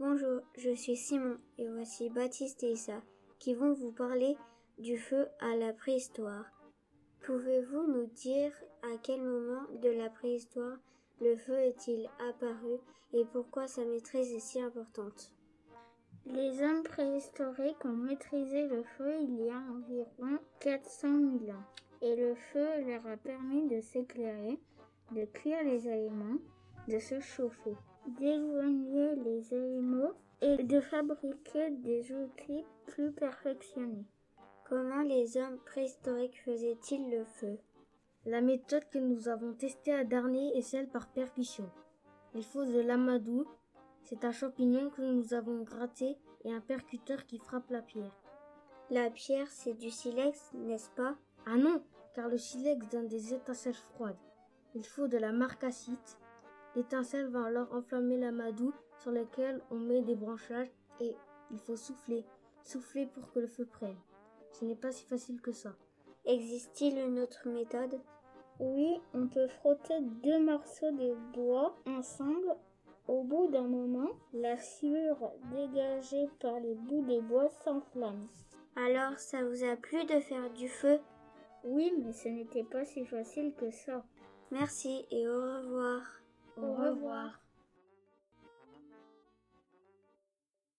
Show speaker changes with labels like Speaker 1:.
Speaker 1: Bonjour, je suis Simon et voici Baptiste et Issa qui vont vous parler du feu à la préhistoire. Pouvez-vous nous dire à quel moment de la préhistoire le feu est-il apparu et pourquoi sa maîtrise est si importante?
Speaker 2: Les hommes préhistoriques ont maîtrisé le feu il y a environ 400 000 ans et le feu leur a permis de s'éclairer, de cuire les aliments, de se chauffer, d'éloigner les animaux et de fabriquer des outils plus perfectionnés.
Speaker 1: Comment les hommes préhistoriques faisaient-ils le feu?
Speaker 3: La méthode que nous avons testée à Darney est celle par percussion. Il faut de l'amadou, c'est un champignon que nous avons gratté et un percuteur qui frappe la pierre.
Speaker 1: La pierre, c'est du silex, n'est-ce pas?
Speaker 3: Ah non, car le silex donne des étincelles froides. Il faut de la marcassite. L'étincelle va alors enflammer l'amadou sur lequel on met des branchages et il faut souffler, souffler pour que le feu prenne. Ce n'est pas si facile que ça.
Speaker 1: Existe-t-il une autre méthode?
Speaker 2: Oui, on peut frotter deux morceaux de bois ensemble. Au bout d'un moment, la sueur dégagée par les bouts de bois s'enflamme.
Speaker 1: Alors, ça vous a plu de faire du feu?
Speaker 2: Oui, mais ce n'était pas si facile que ça.
Speaker 1: Merci et au revoir.
Speaker 2: Au revoir.